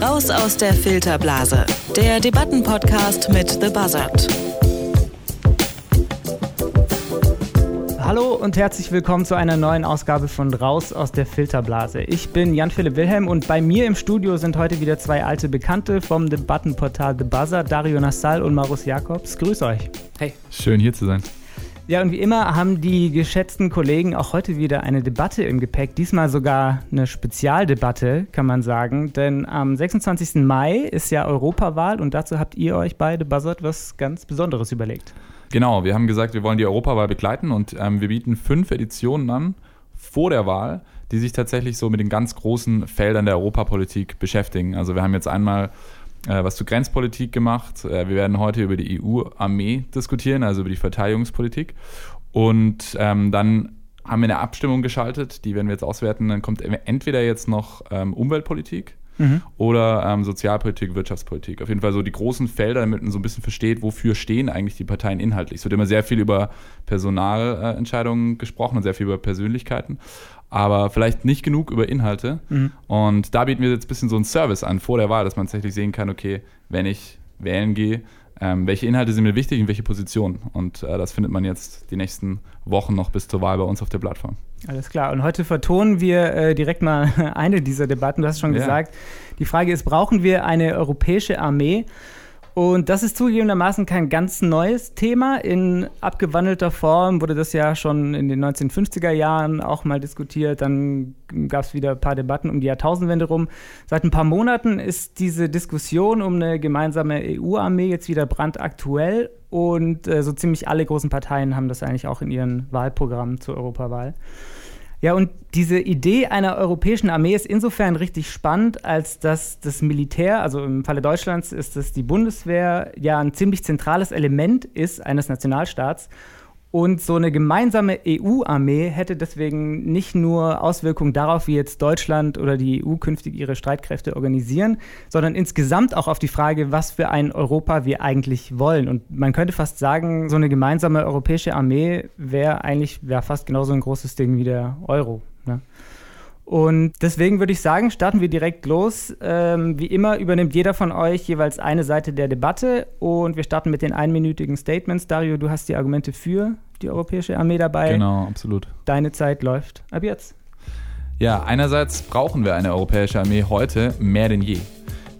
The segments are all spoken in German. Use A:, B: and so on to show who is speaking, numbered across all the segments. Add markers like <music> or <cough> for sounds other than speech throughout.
A: Raus aus der Filterblase, der Debattenpodcast mit The Buzzard.
B: Hallo und herzlich willkommen zu einer neuen Ausgabe von Raus aus der Filterblase. Ich bin Jan-Philipp Wilhelm und bei mir im Studio sind heute wieder zwei alte Bekannte vom Debattenportal The Buzzer, Dario Nassal und Marus Jakobs. Grüß euch.
C: Hey. Schön hier zu sein.
B: Ja, und wie immer haben die geschätzten Kollegen auch heute wieder eine Debatte im Gepäck. Diesmal sogar eine Spezialdebatte, kann man sagen. Denn am 26. Mai ist ja Europawahl und dazu habt ihr euch beide Buzzard was ganz Besonderes überlegt.
C: Genau, wir haben gesagt, wir wollen die Europawahl begleiten und ähm, wir bieten fünf Editionen an vor der Wahl, die sich tatsächlich so mit den ganz großen Feldern der Europapolitik beschäftigen. Also wir haben jetzt einmal äh, was zur Grenzpolitik gemacht. Äh, wir werden heute über die EU-Armee diskutieren, also über die Verteidigungspolitik. Und ähm, dann haben wir eine Abstimmung geschaltet, die werden wir jetzt auswerten. Dann kommt entweder jetzt noch ähm, Umweltpolitik mhm. oder ähm, Sozialpolitik, Wirtschaftspolitik. Auf jeden Fall so die großen Felder, damit man so ein bisschen versteht, wofür stehen eigentlich die Parteien inhaltlich. Es wird immer sehr viel über Personalentscheidungen äh, gesprochen und sehr viel über Persönlichkeiten, aber vielleicht nicht genug über Inhalte. Mhm. Und da bieten wir jetzt ein bisschen so einen Service an vor der Wahl, dass man tatsächlich sehen kann, okay, wenn ich wählen gehe, ähm, welche Inhalte sind mir wichtig und welche Positionen. Und äh, das findet man jetzt die nächsten Wochen noch bis zur Wahl bei uns auf der Plattform.
B: Alles klar. Und heute vertonen wir äh, direkt mal <laughs> eine dieser Debatten. Du hast schon ja. gesagt, die Frage ist, brauchen wir eine europäische Armee? Und das ist zugegebenermaßen kein ganz neues Thema. In abgewandelter Form wurde das ja schon in den 1950er Jahren auch mal diskutiert. Dann gab es wieder ein paar Debatten um die Jahrtausendwende rum. Seit ein paar Monaten ist diese Diskussion um eine gemeinsame EU-Armee jetzt wieder brandaktuell. Und äh, so ziemlich alle großen Parteien haben das eigentlich auch in ihren Wahlprogrammen zur Europawahl. Ja, und diese Idee einer europäischen Armee ist insofern richtig spannend, als dass das Militär, also im Falle Deutschlands ist es die Bundeswehr, ja ein ziemlich zentrales Element ist eines Nationalstaats und so eine gemeinsame EU-Armee hätte deswegen nicht nur Auswirkungen darauf, wie jetzt Deutschland oder die EU künftig ihre Streitkräfte organisieren, sondern insgesamt auch auf die Frage, was für ein Europa wir eigentlich wollen. Und man könnte fast sagen, so eine gemeinsame europäische Armee wäre eigentlich wär fast genauso ein großes Ding wie der Euro. Ne? Und deswegen würde ich sagen, starten wir direkt los. Ähm, wie immer übernimmt jeder von euch jeweils eine Seite der Debatte und wir starten mit den einminütigen Statements. Dario, du hast die Argumente für die europäische Armee dabei.
C: Genau, absolut.
B: Deine Zeit läuft ab jetzt.
C: Ja, einerseits brauchen wir eine europäische Armee heute mehr denn je.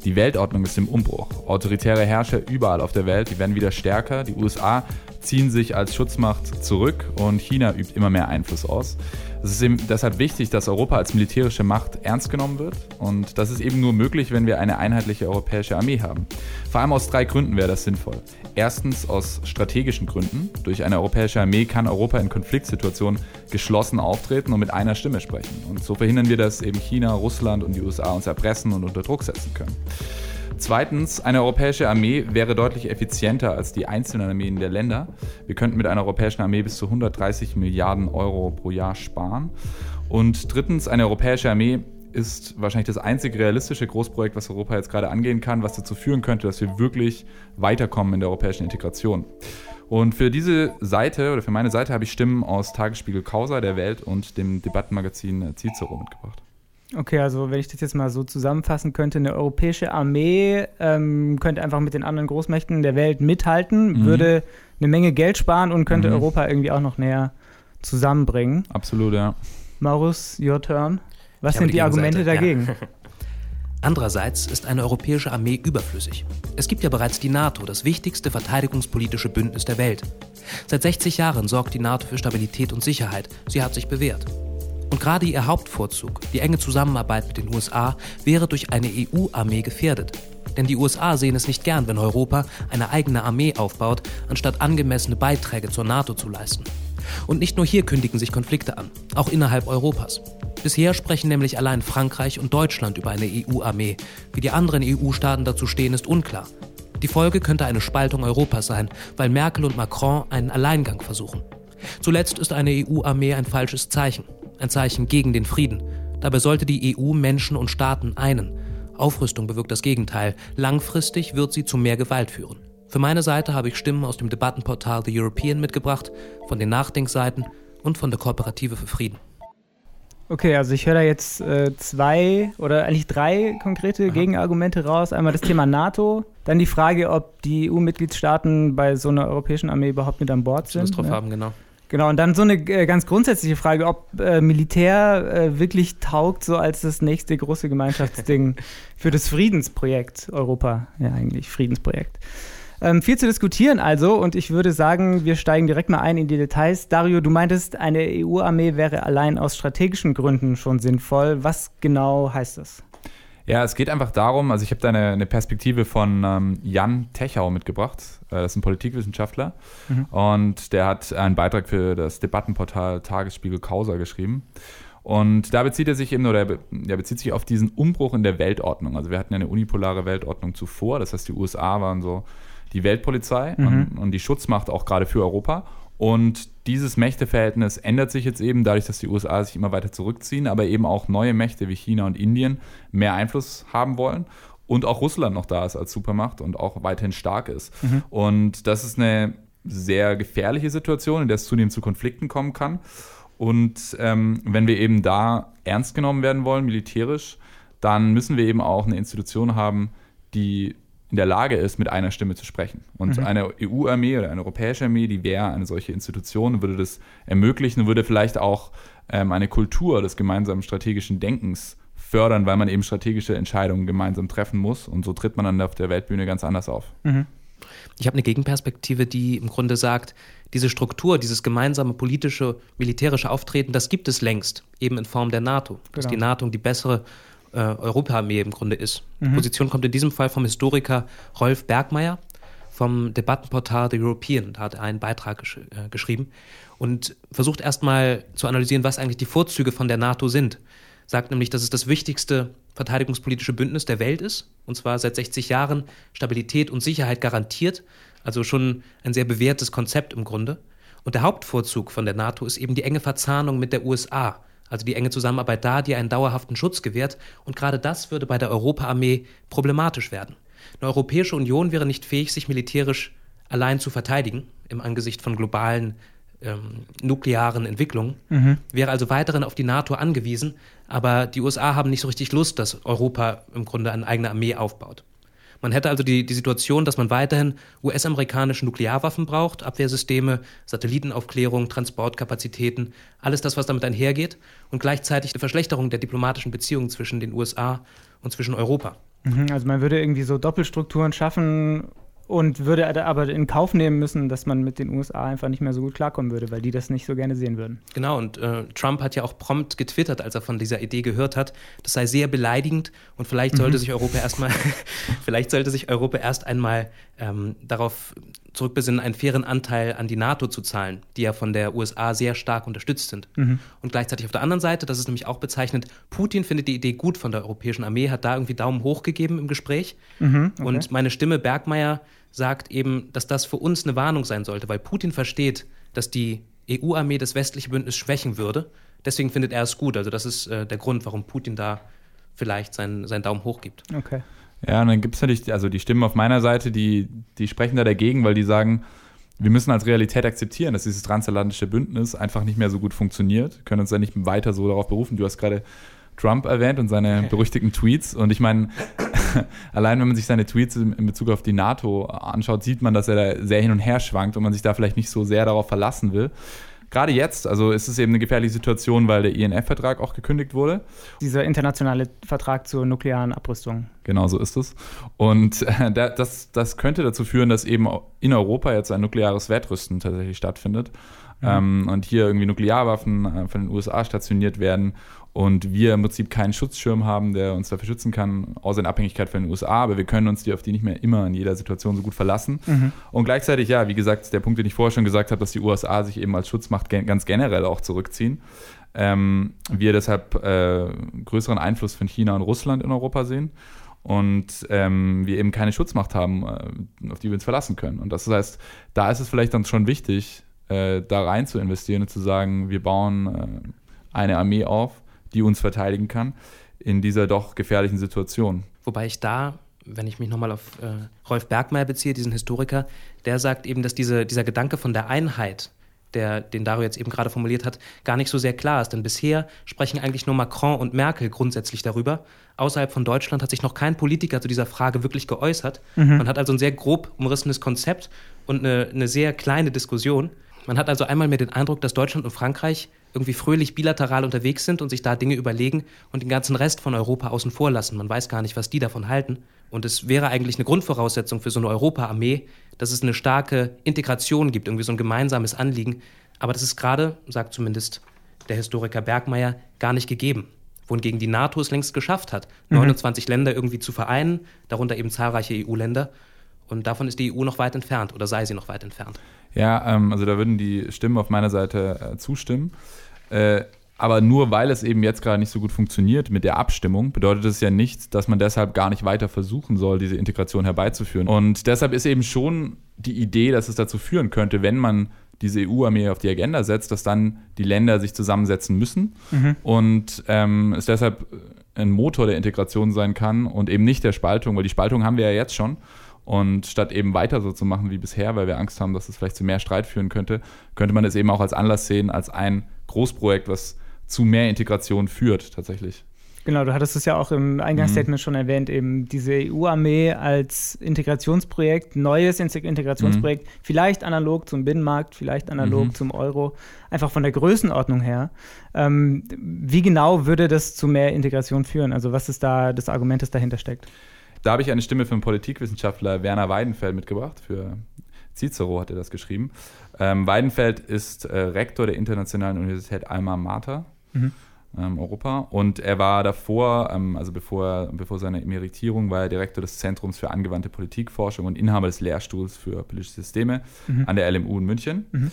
C: Die Weltordnung ist im Umbruch. Autoritäre Herrscher überall auf der Welt, die werden wieder stärker. Die USA ziehen sich als Schutzmacht zurück und China übt immer mehr Einfluss aus. Es ist eben deshalb wichtig, dass Europa als militärische Macht ernst genommen wird und das ist eben nur möglich, wenn wir eine einheitliche europäische Armee haben. Vor allem aus drei Gründen wäre das sinnvoll. Erstens aus strategischen Gründen. Durch eine europäische Armee kann Europa in Konfliktsituationen geschlossen auftreten und mit einer Stimme sprechen. Und so verhindern wir, dass eben China, Russland und die USA uns erpressen und unter Druck setzen können. Zweitens, eine europäische Armee wäre deutlich effizienter als die einzelnen Armeen der Länder. Wir könnten mit einer europäischen Armee bis zu 130 Milliarden Euro pro Jahr sparen. Und drittens, eine europäische Armee ist wahrscheinlich das einzige realistische Großprojekt, was Europa jetzt gerade angehen kann, was dazu führen könnte, dass wir wirklich weiterkommen in der europäischen Integration. Und für diese Seite oder für meine Seite habe ich Stimmen aus Tagesspiegel Causa, der Welt und dem Debattenmagazin Cicero mitgebracht.
B: Okay, also wenn ich das jetzt mal so zusammenfassen könnte, eine europäische Armee ähm, könnte einfach mit den anderen Großmächten der Welt mithalten, mhm. würde eine Menge Geld sparen und könnte mhm. Europa irgendwie auch noch näher zusammenbringen.
C: Absolut, ja.
B: Maurus, your turn. Was sind die, die Argumente dagegen? Ja. <laughs>
D: Andererseits ist eine europäische Armee überflüssig. Es gibt ja bereits die NATO, das wichtigste verteidigungspolitische Bündnis der Welt. Seit 60 Jahren sorgt die NATO für Stabilität und Sicherheit. Sie hat sich bewährt. Und gerade ihr Hauptvorzug, die enge Zusammenarbeit mit den USA, wäre durch eine EU-Armee gefährdet. Denn die USA sehen es nicht gern, wenn Europa eine eigene Armee aufbaut, anstatt angemessene Beiträge zur NATO zu leisten. Und nicht nur hier kündigen sich Konflikte an, auch innerhalb Europas. Bisher sprechen nämlich allein Frankreich und Deutschland über eine EU-Armee. Wie die anderen EU-Staaten dazu stehen, ist unklar. Die Folge könnte eine Spaltung Europas sein, weil Merkel und Macron einen Alleingang versuchen. Zuletzt ist eine EU-Armee ein falsches Zeichen ein Zeichen gegen den Frieden. Dabei sollte die EU Menschen und Staaten einen. Aufrüstung bewirkt das Gegenteil. Langfristig wird sie zu mehr Gewalt führen. Für meine Seite habe ich Stimmen aus dem Debattenportal The European mitgebracht, von den Nachdenkseiten und von der Kooperative für Frieden.
B: Okay, also ich höre da jetzt äh, zwei oder eigentlich drei konkrete Aha. Gegenargumente raus. Einmal das Thema NATO, dann die Frage, ob die EU-Mitgliedstaaten bei so einer europäischen Armee überhaupt mit an Bord sind.
D: Lust drauf ne? haben, genau.
B: Genau, und dann so eine äh, ganz grundsätzliche Frage, ob äh, Militär äh, wirklich taugt, so als das nächste große Gemeinschaftsding <laughs> für das Friedensprojekt Europa. Ja, eigentlich Friedensprojekt. Ähm, viel zu diskutieren also und ich würde sagen, wir steigen direkt mal ein in die Details. Dario, du meintest, eine EU-Armee wäre allein aus strategischen Gründen schon sinnvoll. Was genau heißt das?
C: Ja, es geht einfach darum, also ich habe da eine, eine, Perspektive von ähm, Jan Techau mitgebracht. Äh, das ist ein Politikwissenschaftler mhm. und der hat einen Beitrag für das Debattenportal Tagesspiegel Causa geschrieben. Und da bezieht er sich eben, oder er bezieht sich auf diesen Umbruch in der Weltordnung. Also wir hatten ja eine unipolare Weltordnung zuvor, das heißt die USA waren so die Weltpolizei mhm. und, und die Schutzmacht auch gerade für Europa. Und dieses Mächteverhältnis ändert sich jetzt eben dadurch, dass die USA sich immer weiter zurückziehen, aber eben auch neue Mächte wie China und Indien mehr Einfluss haben wollen und auch Russland noch da ist als Supermacht und auch weiterhin stark ist. Mhm. Und das ist eine sehr gefährliche Situation, in der es zunehmend zu Konflikten kommen kann. Und ähm, wenn wir eben da ernst genommen werden wollen, militärisch, dann müssen wir eben auch eine Institution haben, die in der Lage ist, mit einer Stimme zu sprechen. Und mhm. eine EU-Armee oder eine europäische Armee, die wäre eine solche Institution, würde das ermöglichen, würde vielleicht auch ähm, eine Kultur des gemeinsamen strategischen Denkens fördern, weil man eben strategische Entscheidungen gemeinsam treffen muss. Und so tritt man dann auf der Weltbühne ganz anders auf. Mhm.
D: Ich habe eine Gegenperspektive, die im Grunde sagt, diese Struktur, dieses gemeinsame politische, militärische Auftreten, das gibt es längst, eben in Form der NATO. Genau. Dass die NATO die bessere äh, Europaarmee im Grunde ist. Mhm. Die Position kommt in diesem Fall vom Historiker Rolf Bergmeier vom Debattenportal The European. Da hat er einen Beitrag gesch äh, geschrieben und versucht erstmal zu analysieren, was eigentlich die Vorzüge von der NATO sind. Sagt nämlich, dass es das wichtigste verteidigungspolitische Bündnis der Welt ist, und zwar seit 60 Jahren Stabilität und Sicherheit garantiert, also schon ein sehr bewährtes Konzept im Grunde. Und der Hauptvorzug von der NATO ist eben die enge Verzahnung mit der USA, also die enge Zusammenarbeit da, die einen dauerhaften Schutz gewährt. Und gerade das würde bei der Europaarmee problematisch werden. Eine Europäische Union wäre nicht fähig, sich militärisch allein zu verteidigen im Angesicht von globalen ähm, nuklearen Entwicklungen, mhm. wäre also weiterhin auf die NATO angewiesen. Aber die USA haben nicht so richtig Lust, dass Europa im Grunde eine eigene Armee aufbaut. Man hätte also die, die Situation, dass man weiterhin US-amerikanische Nuklearwaffen braucht, Abwehrsysteme, Satellitenaufklärung, Transportkapazitäten, alles das, was damit einhergeht, und gleichzeitig die Verschlechterung der diplomatischen Beziehungen zwischen den USA und zwischen Europa.
B: Mhm, also man würde irgendwie so Doppelstrukturen schaffen, und würde aber in Kauf nehmen müssen, dass man mit den USA einfach nicht mehr so gut klarkommen würde, weil die das nicht so gerne sehen würden.
D: Genau, und äh, Trump hat ja auch prompt getwittert, als er von dieser Idee gehört hat, das sei sehr beleidigend und vielleicht sollte mhm. sich Europa erstmal, <laughs> vielleicht sollte sich Europa erst einmal ähm, darauf zurückbesinnen, einen fairen Anteil an die NATO zu zahlen, die ja von der USA sehr stark unterstützt sind. Mhm. Und gleichzeitig auf der anderen Seite, das ist nämlich auch bezeichnet, Putin findet die Idee gut von der europäischen Armee, hat da irgendwie Daumen hoch gegeben im Gespräch. Mhm, okay. Und meine Stimme, Bergmeier, sagt eben, dass das für uns eine Warnung sein sollte, weil Putin versteht, dass die EU-Armee das westliche Bündnis schwächen würde. Deswegen findet er es gut. Also das ist äh, der Grund, warum Putin da vielleicht seinen, seinen Daumen hoch gibt.
B: Okay.
C: Ja, und dann gibt es natürlich, also die Stimmen auf meiner Seite, die, die sprechen da dagegen, weil die sagen, wir müssen als Realität akzeptieren, dass dieses transatlantische Bündnis einfach nicht mehr so gut funktioniert. Wir können uns da nicht weiter so darauf berufen. Du hast gerade Trump erwähnt und seine <laughs> berüchtigten Tweets. Und ich meine, <laughs> allein wenn man sich seine Tweets in Bezug auf die NATO anschaut, sieht man, dass er da sehr hin und her schwankt und man sich da vielleicht nicht so sehr darauf verlassen will. Gerade jetzt, also ist es eben eine gefährliche Situation, weil der INF-Vertrag auch gekündigt wurde.
B: Dieser internationale Vertrag zur nuklearen Abrüstung.
C: Genau so ist es. Und äh, das, das könnte dazu führen, dass eben in Europa jetzt ein nukleares Wettrüsten tatsächlich stattfindet. Mhm. Ähm, und hier irgendwie Nuklearwaffen äh, von den USA stationiert werden und wir im Prinzip keinen Schutzschirm haben, der uns dafür schützen kann, außer in Abhängigkeit von den USA, aber wir können uns die auf die nicht mehr immer in jeder Situation so gut verlassen. Mhm. Und gleichzeitig, ja, wie gesagt, der Punkt, den ich vorher schon gesagt habe, dass die USA sich eben als Schutzmacht ganz generell auch zurückziehen. Ähm, wir deshalb äh, größeren Einfluss von China und Russland in Europa sehen und ähm, wir eben keine Schutzmacht haben, äh, auf die wir uns verlassen können. Und das heißt, da ist es vielleicht dann schon wichtig, äh, da rein zu investieren und zu sagen, wir bauen äh, eine Armee auf, die uns verteidigen kann in dieser doch gefährlichen Situation.
D: Wobei ich da, wenn ich mich nochmal auf äh, Rolf Bergmeier beziehe, diesen Historiker, der sagt eben, dass diese, dieser Gedanke von der Einheit der, den Dario jetzt eben gerade formuliert hat, gar nicht so sehr klar ist. Denn bisher sprechen eigentlich nur Macron und Merkel grundsätzlich darüber. Außerhalb von Deutschland hat sich noch kein Politiker zu dieser Frage wirklich geäußert. Mhm. Man hat also ein sehr grob umrissenes Konzept und eine, eine sehr kleine Diskussion. Man hat also einmal mehr den Eindruck, dass Deutschland und Frankreich irgendwie fröhlich bilateral unterwegs sind und sich da Dinge überlegen und den ganzen Rest von Europa außen vor lassen. Man weiß gar nicht, was die davon halten. Und es wäre eigentlich eine Grundvoraussetzung für so eine Europa-Armee, dass es eine starke Integration gibt, irgendwie so ein gemeinsames Anliegen. Aber das ist gerade, sagt zumindest der Historiker Bergmeier, gar nicht gegeben. Wohingegen die NATO es längst geschafft hat, mhm. 29 Länder irgendwie zu vereinen, darunter eben zahlreiche EU-Länder. Und davon ist die EU noch weit entfernt oder sei sie noch weit entfernt.
C: Ja, ähm, also da würden die Stimmen auf meiner Seite äh, zustimmen. Äh, aber nur weil es eben jetzt gerade nicht so gut funktioniert mit der Abstimmung, bedeutet es ja nicht, dass man deshalb gar nicht weiter versuchen soll, diese Integration herbeizuführen. Und deshalb ist eben schon die Idee, dass es dazu führen könnte, wenn man diese EU-Armee auf die Agenda setzt, dass dann die Länder sich zusammensetzen müssen mhm. und ähm, es deshalb ein Motor der Integration sein kann und eben nicht der Spaltung, weil die Spaltung haben wir ja jetzt schon. Und statt eben weiter so zu machen wie bisher, weil wir Angst haben, dass es vielleicht zu mehr Streit führen könnte, könnte man es eben auch als Anlass sehen, als ein Großprojekt, was zu mehr Integration führt tatsächlich.
B: Genau, du hattest es ja auch im Eingangsstatement mhm. schon erwähnt, eben diese EU-Armee als Integrationsprojekt, neues Integrationsprojekt, mhm. vielleicht analog zum Binnenmarkt, vielleicht analog mhm. zum Euro, einfach von der Größenordnung her. Ähm, wie genau würde das zu mehr Integration führen? Also was ist da das Argument, das dahinter steckt?
C: Da habe ich eine Stimme für den Politikwissenschaftler Werner Weidenfeld mitgebracht, für Cicero hat er das geschrieben. Ähm, Weidenfeld ist äh, Rektor der Internationalen Universität Alma Mater. Mhm. Ähm, Europa. Und er war davor, ähm, also bevor, bevor seine Emeritierung, war er Direktor des Zentrums für angewandte Politikforschung und Inhaber des Lehrstuhls für politische Systeme mhm. an der LMU in München. Mhm.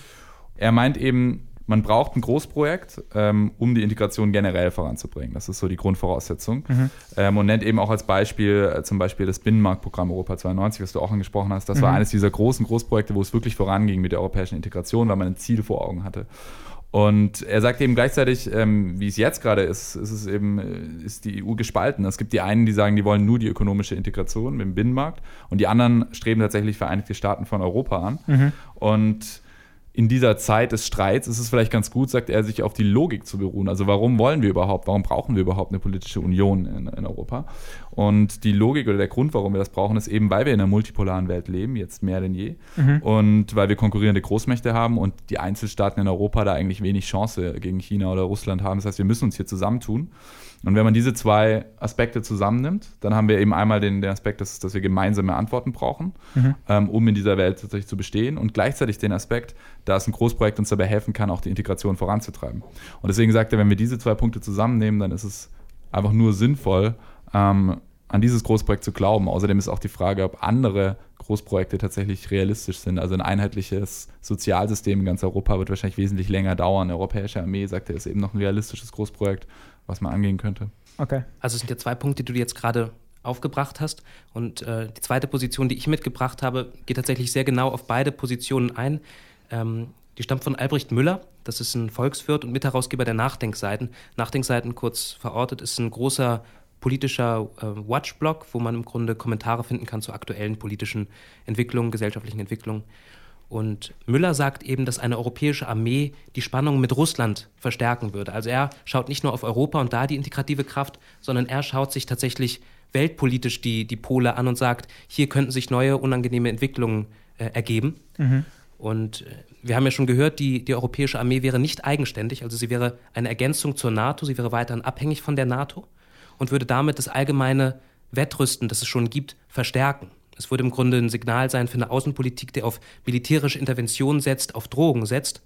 C: Er meint eben, man braucht ein Großprojekt, ähm, um die Integration generell voranzubringen. Das ist so die Grundvoraussetzung. Mhm. Ähm, und nennt eben auch als Beispiel äh, zum Beispiel das Binnenmarktprogramm Europa 92, was du auch angesprochen hast. Das mhm. war eines dieser großen Großprojekte, wo es wirklich voranging mit der europäischen Integration, weil man ein Ziel vor Augen hatte. Und er sagt eben gleichzeitig, ähm, wie es jetzt gerade ist, ist es eben, äh, ist die EU gespalten. Es gibt die einen, die sagen, die wollen nur die ökonomische Integration mit dem Binnenmarkt und die anderen streben tatsächlich Vereinigte Staaten von Europa an. Mhm. Und in dieser Zeit des Streits ist es vielleicht ganz gut, sagt er, sich auf die Logik zu beruhen. Also warum wollen wir überhaupt, warum brauchen wir überhaupt eine politische Union in, in, Europa? Und die Logik oder der Grund, warum wir das brauchen, ist eben, weil wir in einer multipolaren Welt leben, jetzt mehr denn je. Mhm. Und weil wir konkurrierende Großmächte haben und die Einzelstaaten in Europa da eigentlich wenig Chance gegen China oder Russland haben. Das heißt, wir müssen uns hier zusammentun. Und wenn man diese zwei Aspekte zusammennimmt, dann haben wir eben einmal den, den Aspekt, dass, dass wir gemeinsame Antworten brauchen, mhm. ähm, um in dieser Welt tatsächlich zu bestehen und gleichzeitig den Aspekt, dass ein Großprojekt uns dabei helfen kann, auch die Integration voranzutreiben. Und deswegen sagt er, wenn wir diese zwei Punkte zusammennehmen, dann ist es einfach nur sinnvoll, ähm, an dieses Großprojekt zu glauben. Außerdem ist auch die Frage, ob andere Großprojekte tatsächlich realistisch sind. Also ein einheitliches Sozialsystem in ganz Europa wird wahrscheinlich wesentlich länger dauern. Eine europäische Armee, sagt er, ist eben noch ein realistisches Großprojekt was man angehen könnte.
D: Okay. Also es sind ja zwei Punkte, die du jetzt gerade aufgebracht hast. Und äh, die zweite Position, die ich mitgebracht habe, geht tatsächlich sehr genau auf beide Positionen ein. Ähm, die stammt von Albrecht Müller. Das ist ein Volkswirt und Mitherausgeber der Nachdenkseiten. Nachdenkseiten, kurz verortet, ist ein großer politischer äh, Watchblog, wo man im Grunde Kommentare finden kann zu aktuellen politischen Entwicklungen, gesellschaftlichen Entwicklungen. Und Müller sagt eben, dass eine europäische Armee die Spannung mit Russland verstärken würde. Also er schaut nicht nur auf Europa und da die integrative Kraft, sondern er schaut sich tatsächlich weltpolitisch die, die Pole an und sagt, hier könnten sich neue unangenehme Entwicklungen äh, ergeben. Mhm. Und äh, wir haben ja schon gehört, die, die europäische Armee wäre nicht eigenständig, also sie wäre eine Ergänzung zur NATO, sie wäre weiterhin abhängig von der NATO und würde damit das allgemeine Wettrüsten, das es schon gibt, verstärken. Es würde im Grunde ein Signal sein für eine Außenpolitik, die auf militärische Intervention setzt, auf Drogen setzt.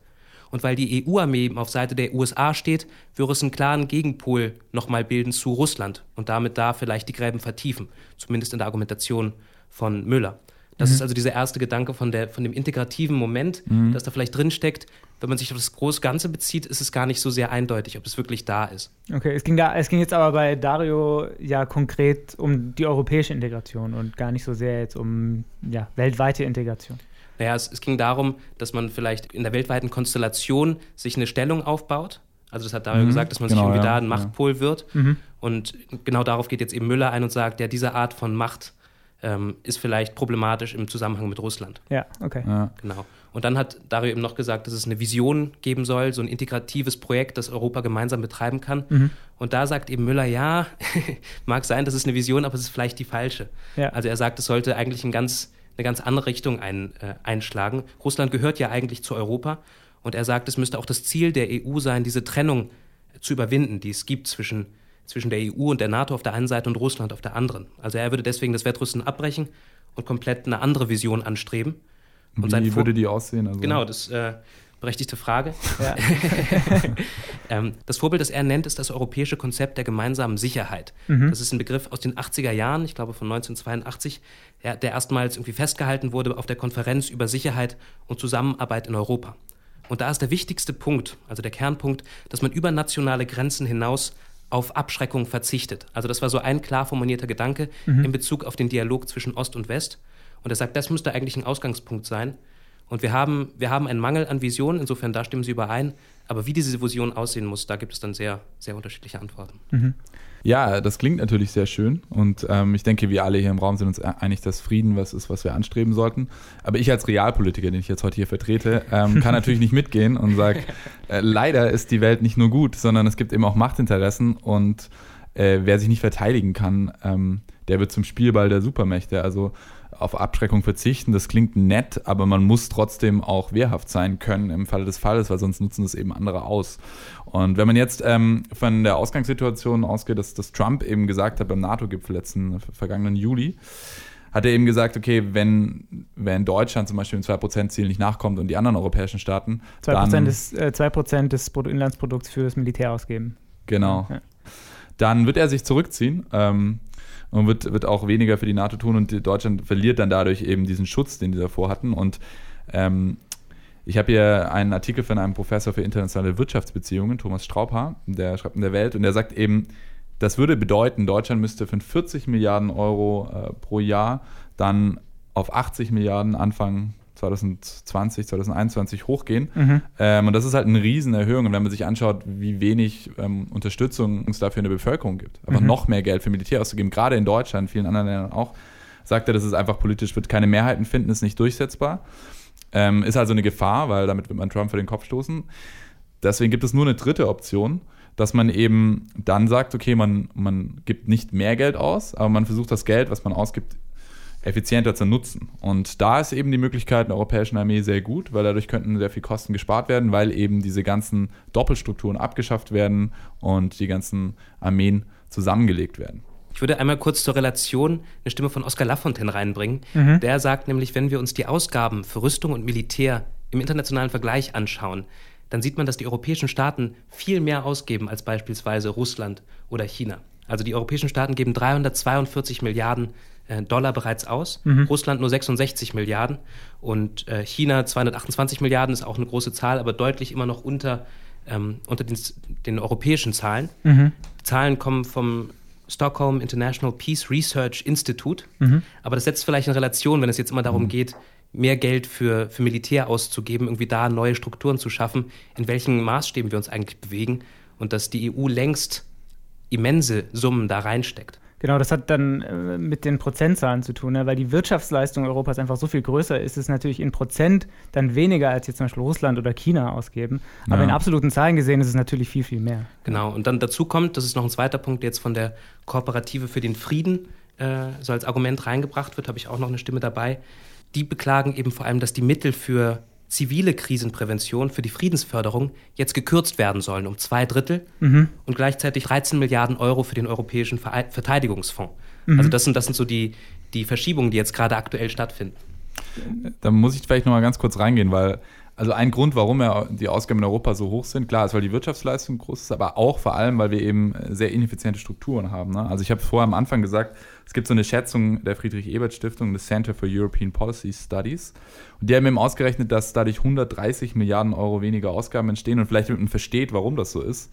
D: Und weil die EU-Armee auf Seite der USA steht, würde es einen klaren Gegenpol nochmal bilden zu Russland und damit da vielleicht die Gräben vertiefen, zumindest in der Argumentation von Müller. Das mhm. ist also dieser erste Gedanke von, der, von dem integrativen Moment, mhm. das da vielleicht drinsteckt. Wenn man sich auf das große Ganze bezieht, ist es gar nicht so sehr eindeutig, ob es wirklich da ist.
B: Okay, es ging, da, es ging jetzt aber bei Dario ja konkret um die europäische Integration und gar nicht so sehr jetzt um ja, weltweite Integration.
D: Naja, es, es ging darum, dass man vielleicht in der weltweiten Konstellation sich eine Stellung aufbaut, also das hat Dario mhm, gesagt, dass man genau, sich irgendwie ja, da ein Machtpol ja. wird. Mhm. Und genau darauf geht jetzt eben Müller ein und sagt, ja, diese Art von Macht ähm, ist vielleicht problematisch im Zusammenhang mit Russland.
B: Ja, okay.
D: Ja. Genau. Und dann hat Dario eben noch gesagt, dass es eine Vision geben soll, so ein integratives Projekt, das Europa gemeinsam betreiben kann. Mhm. Und da sagt eben Müller, ja, <laughs> mag sein, das ist eine Vision, aber es ist vielleicht die falsche. Ja. Also er sagt, es sollte eigentlich ein ganz, eine ganz andere Richtung ein, äh, einschlagen. Russland gehört ja eigentlich zu Europa. Und er sagt, es müsste auch das Ziel der EU sein, diese Trennung zu überwinden, die es gibt zwischen, zwischen der EU und der NATO auf der einen Seite und Russland auf der anderen. Also er würde deswegen das Wettrüsten abbrechen und komplett eine andere Vision anstreben.
C: Und Wie würde die aussehen?
D: Also? Genau, das äh, berechtigte Frage. Ja. <laughs> ähm, das Vorbild, das er nennt, ist das europäische Konzept der gemeinsamen Sicherheit. Mhm. Das ist ein Begriff aus den 80er Jahren, ich glaube von 1982, der, der erstmals irgendwie festgehalten wurde auf der Konferenz über Sicherheit und Zusammenarbeit in Europa. Und da ist der wichtigste Punkt, also der Kernpunkt, dass man über nationale Grenzen hinaus auf Abschreckung verzichtet. Also das war so ein klar formulierter Gedanke mhm. in Bezug auf den Dialog zwischen Ost und West. Und er sagt, das müsste eigentlich ein Ausgangspunkt sein. Und wir haben, wir haben einen Mangel an Visionen, insofern da stimmen Sie überein. Aber wie diese Vision aussehen muss, da gibt es dann sehr, sehr unterschiedliche Antworten. Mhm.
C: Ja, das klingt natürlich sehr schön und ähm, ich denke, wir alle hier im Raum sind uns einig, dass Frieden was ist, was wir anstreben sollten. Aber ich als Realpolitiker, den ich jetzt heute hier vertrete, ähm, kann <laughs> natürlich nicht mitgehen und sage, äh, leider ist die Welt nicht nur gut, sondern es gibt eben auch Machtinteressen und äh, wer sich nicht verteidigen kann, ähm, der wird zum Spielball der Supermächte. Also auf Abschreckung verzichten, das klingt nett, aber man muss trotzdem auch wehrhaft sein können im Falle des Falles, weil sonst nutzen das eben andere aus. Und wenn man jetzt ähm, von der Ausgangssituation ausgeht, dass, dass Trump eben gesagt hat beim NATO-Gipfel letzten vergangenen Juli, hat er eben gesagt, okay, wenn, wenn Deutschland zum Beispiel dem 2%-Ziel nicht nachkommt und die anderen europäischen Staaten.
B: 2%, dann, des, äh, 2 des Bruttoinlandsprodukts für das Militär ausgeben.
C: Genau. Ja. Dann wird er sich zurückziehen. Ähm, und wird, wird auch weniger für die NATO tun und Deutschland verliert dann dadurch eben diesen Schutz, den die davor hatten. Und ähm, ich habe hier einen Artikel von einem Professor für internationale Wirtschaftsbeziehungen, Thomas Straubhaar, der schreibt in der Welt und der sagt eben, das würde bedeuten, Deutschland müsste von 40 Milliarden Euro äh, pro Jahr dann auf 80 Milliarden Anfang 2020, 2021 hochgehen. Mhm. Ähm, und das ist halt eine Riesenerhöhung. Und wenn man sich anschaut, wie wenig ähm, Unterstützung es dafür in der Bevölkerung gibt, einfach mhm. noch mehr Geld für Militär auszugeben, gerade in Deutschland, vielen anderen Ländern auch, sagt er, dass es einfach politisch wird keine Mehrheiten finden, ist nicht durchsetzbar. Ähm, ist also eine Gefahr, weil damit wird man Trump vor den Kopf stoßen. Deswegen gibt es nur eine dritte Option, dass man eben dann sagt, okay, man, man gibt nicht mehr Geld aus, aber man versucht das Geld, was man ausgibt, effizienter zu nutzen. Und da ist eben die Möglichkeit der europäischen Armee sehr gut, weil dadurch könnten sehr viel Kosten gespart werden, weil eben diese ganzen Doppelstrukturen abgeschafft werden und die ganzen Armeen zusammengelegt werden.
D: Ich würde einmal kurz zur Relation eine Stimme von Oskar Lafontaine reinbringen. Mhm. Der sagt nämlich, wenn wir uns die Ausgaben für Rüstung und Militär im internationalen Vergleich anschauen, dann sieht man, dass die europäischen Staaten viel mehr ausgeben als beispielsweise Russland oder China. Also die europäischen Staaten geben 342 Milliarden äh, Dollar bereits aus, mhm. Russland nur 66 Milliarden und äh, China 228 Milliarden ist auch eine große Zahl, aber deutlich immer noch unter, ähm, unter den, den, europäischen Zahlen. Mhm. Die Zahlen kommen vom Stockholm International Peace Research Institute, mhm. aber das setzt vielleicht in Relation, wenn es jetzt immer darum mhm. geht, mehr Geld für, für Militär auszugeben, irgendwie da neue Strukturen zu schaffen, in welchen Maßstäben wir uns eigentlich bewegen und dass die EU längst immense Summen da reinsteckt.
B: Genau, das hat dann äh, mit den Prozentzahlen zu tun, ne? weil die Wirtschaftsleistung Europas einfach so viel größer ist, ist es natürlich in Prozent dann weniger, als jetzt zum Beispiel Russland oder China ausgeben. Aber ja. in absoluten Zahlen gesehen ist es natürlich viel, viel mehr.
D: Genau, und dann dazu kommt, das ist noch ein zweiter Punkt, der jetzt von der Kooperative für den Frieden äh, so als Argument reingebracht wird, habe ich auch noch eine Stimme dabei. Die beklagen eben vor allem, dass die Mittel für zivile Krisenprävention für die Friedensförderung jetzt gekürzt werden sollen um zwei Drittel mhm. und gleichzeitig 13 Milliarden Euro für den Europäischen Verteidigungsfonds. Mhm. Also das sind, das sind so die, die Verschiebungen, die jetzt gerade aktuell stattfinden.
C: Da muss ich vielleicht nochmal ganz kurz reingehen, weil also ein Grund, warum ja die Ausgaben in Europa so hoch sind, klar ist, weil die Wirtschaftsleistung groß ist, aber auch vor allem, weil wir eben sehr ineffiziente Strukturen haben. Ne? Also ich habe vorher am Anfang gesagt, es gibt so eine Schätzung der Friedrich-Ebert-Stiftung, des Center for European Policy Studies. Und die haben eben ausgerechnet, dass dadurch 130 Milliarden Euro weniger Ausgaben entstehen und vielleicht man versteht, warum das so ist.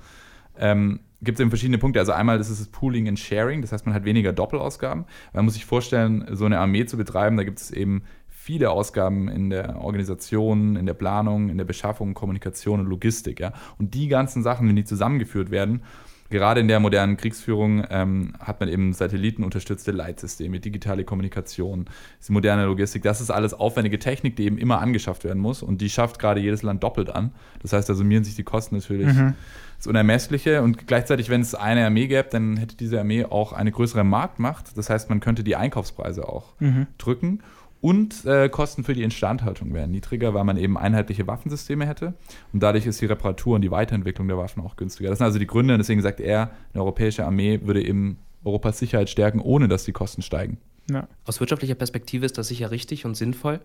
C: Ähm, gibt es eben verschiedene Punkte. Also einmal ist es das Pooling and Sharing, das heißt, man hat weniger Doppelausgaben. Man muss sich vorstellen, so eine Armee zu betreiben, da gibt es eben viele Ausgaben in der Organisation, in der Planung, in der Beschaffung, Kommunikation und Logistik. Ja? Und die ganzen Sachen, wenn die zusammengeführt werden, gerade in der modernen Kriegsführung ähm, hat man eben satellitenunterstützte Leitsysteme, digitale Kommunikation, die moderne Logistik. Das ist alles aufwendige Technik, die eben immer angeschafft werden muss und die schafft gerade jedes Land doppelt an. Das heißt, da summieren sich die Kosten natürlich. Mhm. Das Unermessliche und gleichzeitig, wenn es eine Armee gäbe, dann hätte diese Armee auch eine größere Marktmacht. Das heißt, man könnte die Einkaufspreise auch mhm. drücken und äh, Kosten für die Instandhaltung wären niedriger, weil man eben einheitliche Waffensysteme hätte. Und dadurch ist die Reparatur und die Weiterentwicklung der Waffen auch günstiger. Das sind also die Gründe. Und deswegen sagt er, eine europäische Armee würde eben Europas Sicherheit stärken, ohne dass die Kosten steigen.
D: Ja. Aus wirtschaftlicher Perspektive ist das sicher richtig und sinnvoll.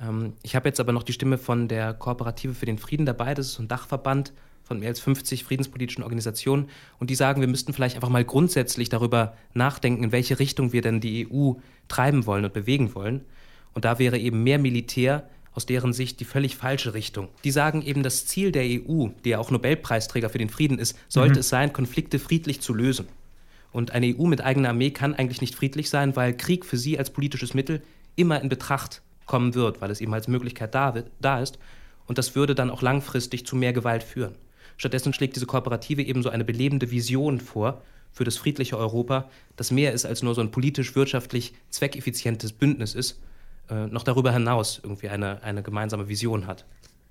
D: Ähm, ich habe jetzt aber noch die Stimme von der Kooperative für den Frieden dabei. Das ist ein Dachverband von mehr als 50 friedenspolitischen Organisationen. Und die sagen, wir müssten vielleicht einfach mal grundsätzlich darüber nachdenken, in welche Richtung wir denn die EU treiben wollen und bewegen wollen. Und da wäre eben mehr Militär aus deren Sicht die völlig falsche Richtung. Die sagen eben, das Ziel der EU, die ja auch Nobelpreisträger für den Frieden ist, sollte mhm. es sein, Konflikte friedlich zu lösen. Und eine EU mit eigener Armee kann eigentlich nicht friedlich sein, weil Krieg für sie als politisches Mittel immer in Betracht kommen wird, weil es eben als Möglichkeit da, da ist. Und das würde dann auch langfristig zu mehr Gewalt führen. Stattdessen schlägt diese Kooperative eben so eine belebende Vision vor für das friedliche Europa, das mehr ist als nur so ein politisch-wirtschaftlich zweckeffizientes Bündnis ist äh, noch darüber hinaus irgendwie eine, eine gemeinsame Vision hat.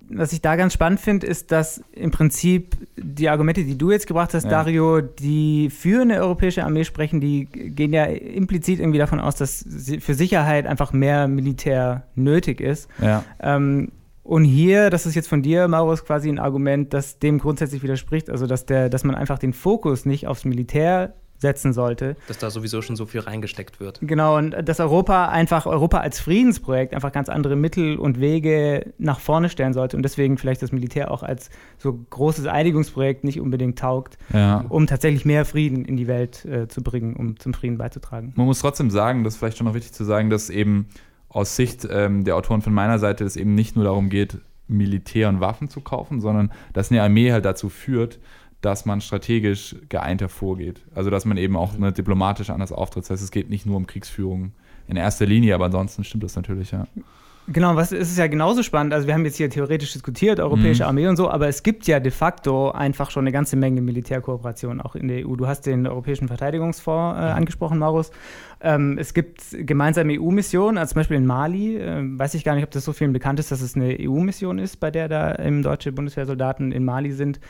B: Was ich da ganz spannend finde, ist, dass im Prinzip die Argumente, die du jetzt gebracht hast, ja. Dario, die für eine europäische Armee sprechen, die gehen ja implizit irgendwie davon aus, dass für Sicherheit einfach mehr Militär nötig ist. Ja. Ähm, und hier, das ist jetzt von dir, Maurus, quasi ein Argument, das dem grundsätzlich widerspricht, also dass, der, dass man einfach den Fokus nicht aufs Militär setzen sollte.
D: Dass da sowieso schon so viel reingesteckt wird.
B: Genau, und dass Europa einfach, Europa als Friedensprojekt einfach ganz andere Mittel und Wege nach vorne stellen sollte und deswegen vielleicht das Militär auch als so großes Einigungsprojekt nicht unbedingt taugt, ja. um tatsächlich mehr Frieden in die Welt äh, zu bringen, um zum Frieden beizutragen.
C: Man muss trotzdem sagen, das ist vielleicht schon noch wichtig zu sagen, dass eben aus Sicht ähm, der Autoren von meiner Seite es eben nicht nur darum geht, Militär und Waffen zu kaufen, sondern dass eine Armee halt dazu führt, dass man strategisch geeinter vorgeht. Also dass man eben auch ne, diplomatisch anders auftritt. Das heißt, es geht nicht nur um Kriegsführung in erster Linie, aber ansonsten stimmt das natürlich, ja.
B: Genau, was ist ja genauso spannend. Also wir haben jetzt hier theoretisch diskutiert, europäische mhm. Armee und so, aber es gibt ja de facto einfach schon eine ganze Menge Militärkooperation auch in der EU. Du hast den Europäischen Verteidigungsfonds äh, angesprochen, Maurus. Ähm, es gibt gemeinsame EU-Missionen, also zum Beispiel in Mali. Äh, weiß ich gar nicht, ob das so vielen bekannt ist, dass es eine EU-Mission ist, bei der da ähm, deutsche Bundeswehrsoldaten in Mali sind.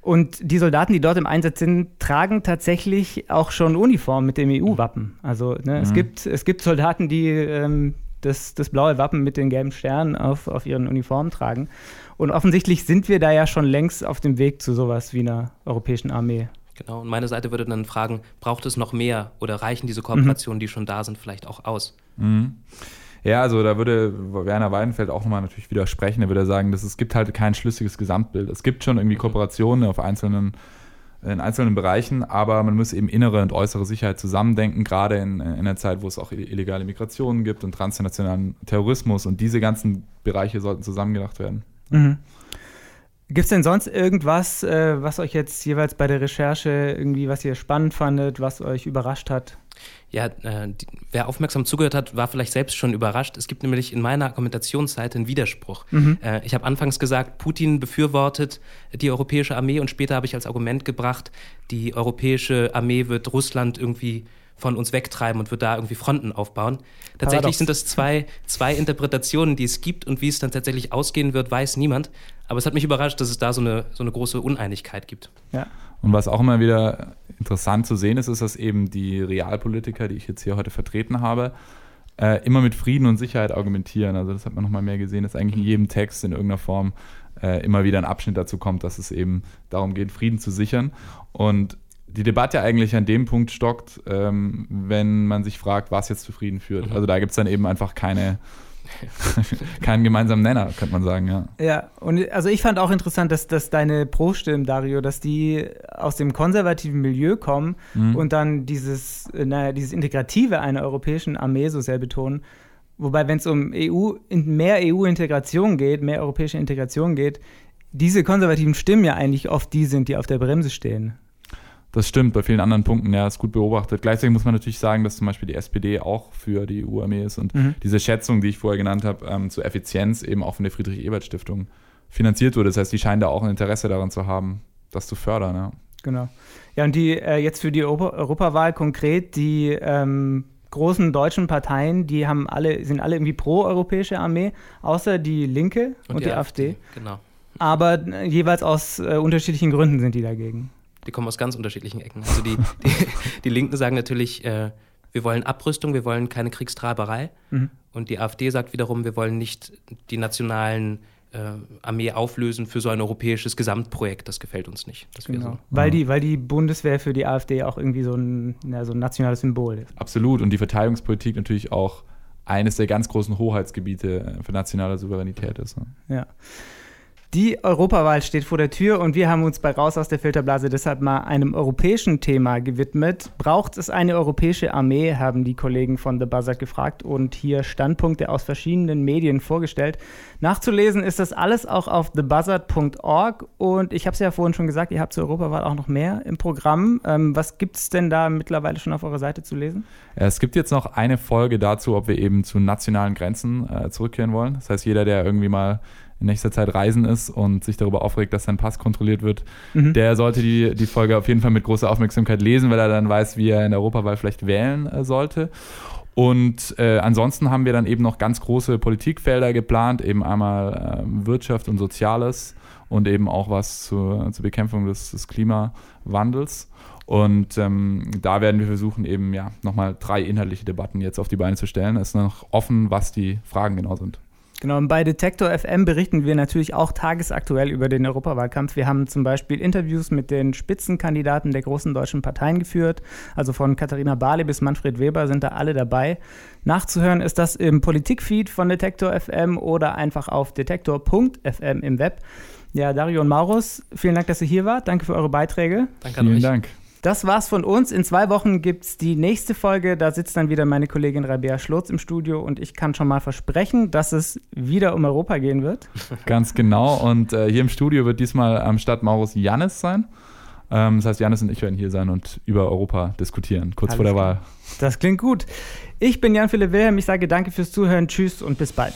B: Und die Soldaten, die dort im Einsatz sind, tragen tatsächlich auch schon Uniform mit dem EU-Wappen. Also ne, mhm. es, gibt, es gibt Soldaten, die ähm, das, das blaue Wappen mit den gelben Sternen auf, auf ihren Uniformen tragen. Und offensichtlich sind wir da ja schon längst auf dem Weg zu sowas wie einer europäischen Armee.
D: Genau, und meine Seite würde dann fragen, braucht es noch mehr oder reichen diese Kooperationen, mhm. die schon da sind, vielleicht auch aus?
C: Mhm. Ja, also da würde Werner Weidenfeld auch nochmal natürlich widersprechen. Er würde sagen, dass es gibt halt kein schlüssiges Gesamtbild. Es gibt schon irgendwie Kooperationen auf einzelnen, in einzelnen Bereichen, aber man muss eben innere und äußere Sicherheit zusammendenken, gerade in, in einer Zeit, wo es auch illegale Migrationen gibt und transnationalen Terrorismus und diese ganzen Bereiche sollten zusammengedacht werden. Mhm.
B: Gibt es denn sonst irgendwas, äh, was euch jetzt jeweils bei der Recherche irgendwie, was ihr spannend fandet, was euch überrascht hat?
D: Ja, äh, die, wer aufmerksam zugehört hat, war vielleicht selbst schon überrascht. Es gibt nämlich in meiner Argumentationsseite einen Widerspruch. Mhm. Äh, ich habe anfangs gesagt, Putin befürwortet die europäische Armee und später habe ich als Argument gebracht, die europäische Armee wird Russland irgendwie von uns wegtreiben und wird da irgendwie Fronten aufbauen. Tatsächlich Paradox. sind das zwei, zwei Interpretationen, die es gibt und wie es dann tatsächlich ausgehen wird, weiß niemand. Aber es hat mich überrascht, dass es da so eine, so eine große Uneinigkeit gibt.
C: Ja. Und was auch immer wieder interessant zu sehen ist, ist, dass eben die Realpolitiker, die ich jetzt hier heute vertreten habe, äh, immer mit Frieden und Sicherheit argumentieren. Also das hat man nochmal mehr gesehen, dass eigentlich in jedem Text in irgendeiner Form äh, immer wieder ein Abschnitt dazu kommt, dass es eben darum geht, Frieden zu sichern. Und die Debatte eigentlich an dem Punkt stockt, ähm, wenn man sich fragt, was jetzt zu Frieden führt. Mhm. Also da gibt es dann eben einfach keine <laughs> Keinen gemeinsamen Nenner, könnte man sagen, ja.
B: Ja, und also ich fand auch interessant, dass, dass deine Pro-Stimmen, Dario, dass die aus dem konservativen Milieu kommen mhm. und dann dieses, naja, dieses Integrative einer europäischen Armee so sehr betonen. Wobei, wenn es um EU, mehr EU-Integration geht, mehr europäische Integration geht, diese konservativen Stimmen ja eigentlich oft die sind, die auf der Bremse stehen.
C: Das stimmt, bei vielen anderen Punkten, ja, ist gut beobachtet. Gleichzeitig muss man natürlich sagen, dass zum Beispiel die SPD auch für die EU-Armee ist und mhm. diese Schätzung, die ich vorher genannt habe, ähm, zur Effizienz eben auch von der Friedrich-Ebert-Stiftung finanziert wurde. Das heißt, die scheinen da auch ein Interesse daran zu haben, das zu fördern. Ja.
B: Genau. Ja, und die äh, jetzt für die Europa Europawahl konkret, die ähm, großen deutschen Parteien, die haben alle, sind alle irgendwie pro-europäische Armee, außer die Linke und, und die, die, AfD. AfD. Genau. Aber äh, jeweils aus äh, unterschiedlichen Gründen sind die dagegen.
D: Die kommen aus ganz unterschiedlichen Ecken. Also die, <laughs> die, die Linken sagen natürlich, äh, wir wollen Abrüstung, wir wollen keine Kriegstreiberei. Mhm. Und die AfD sagt wiederum, wir wollen nicht die nationalen äh, Armee auflösen für so ein europäisches Gesamtprojekt. Das gefällt uns nicht.
B: Genau. So. Weil, die, weil die Bundeswehr für die AfD auch irgendwie so ein, ja, so ein nationales Symbol ist.
C: Absolut. Und die Verteidigungspolitik natürlich auch eines der ganz großen Hoheitsgebiete für nationale Souveränität ist. Ne?
B: Ja. Die Europawahl steht vor der Tür und wir haben uns bei Raus aus der Filterblase deshalb mal einem europäischen Thema gewidmet. Braucht es eine europäische Armee, haben die Kollegen von The Buzzard gefragt und hier Standpunkte aus verschiedenen Medien vorgestellt. Nachzulesen ist das alles auch auf thebuzzard.org und ich habe es ja vorhin schon gesagt, ihr habt zur Europawahl auch noch mehr im Programm. Ähm, was gibt es denn da mittlerweile schon auf eurer Seite zu lesen?
C: Es gibt jetzt noch eine Folge dazu, ob wir eben zu nationalen Grenzen äh, zurückkehren wollen. Das heißt, jeder, der irgendwie mal in nächster Zeit reisen ist und sich darüber aufregt, dass sein Pass kontrolliert wird, mhm. der sollte die, die Folge auf jeden Fall mit großer Aufmerksamkeit lesen, weil er dann weiß, wie er in der Europawahl vielleicht wählen äh, sollte. Und äh, ansonsten haben wir dann eben noch ganz große Politikfelder geplant, eben einmal äh, Wirtschaft und Soziales und eben auch was zur, zur Bekämpfung des, des Klimawandels. Und ähm, da werden wir versuchen, eben ja nochmal drei inhaltliche Debatten jetzt auf die Beine zu stellen. Es ist noch offen, was die Fragen genau sind.
B: Genau, und bei Detektor FM berichten wir natürlich auch tagesaktuell über den Europawahlkampf. Wir haben zum Beispiel Interviews mit den Spitzenkandidaten der großen deutschen Parteien geführt. Also von Katharina Barley bis Manfred Weber sind da alle dabei. Nachzuhören ist das im Politikfeed von Detektor FM oder einfach auf detektor.fm im Web. Ja, Dario und Maurus, vielen Dank, dass ihr hier wart. Danke für eure Beiträge.
C: Danke an Vielen euch. Dank.
B: Das war's von uns. In zwei Wochen gibt's die nächste Folge. Da sitzt dann wieder meine Kollegin Rabea Schlotz im Studio und ich kann schon mal versprechen, dass es wieder um Europa gehen wird. <laughs>
C: Ganz genau. Und äh, hier im Studio wird diesmal am Stadt Maurus Jannis sein. Ähm, das heißt, Janis und ich werden hier sein und über Europa diskutieren, kurz Alles vor der Wahl.
B: Das klingt gut. Ich bin Jan-Philipp Wilhelm. Ich sage danke fürs Zuhören. Tschüss und bis bald.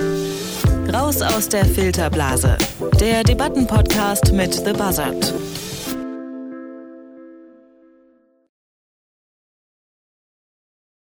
A: Raus aus der Filterblase. Der Debattenpodcast mit The Buzzard.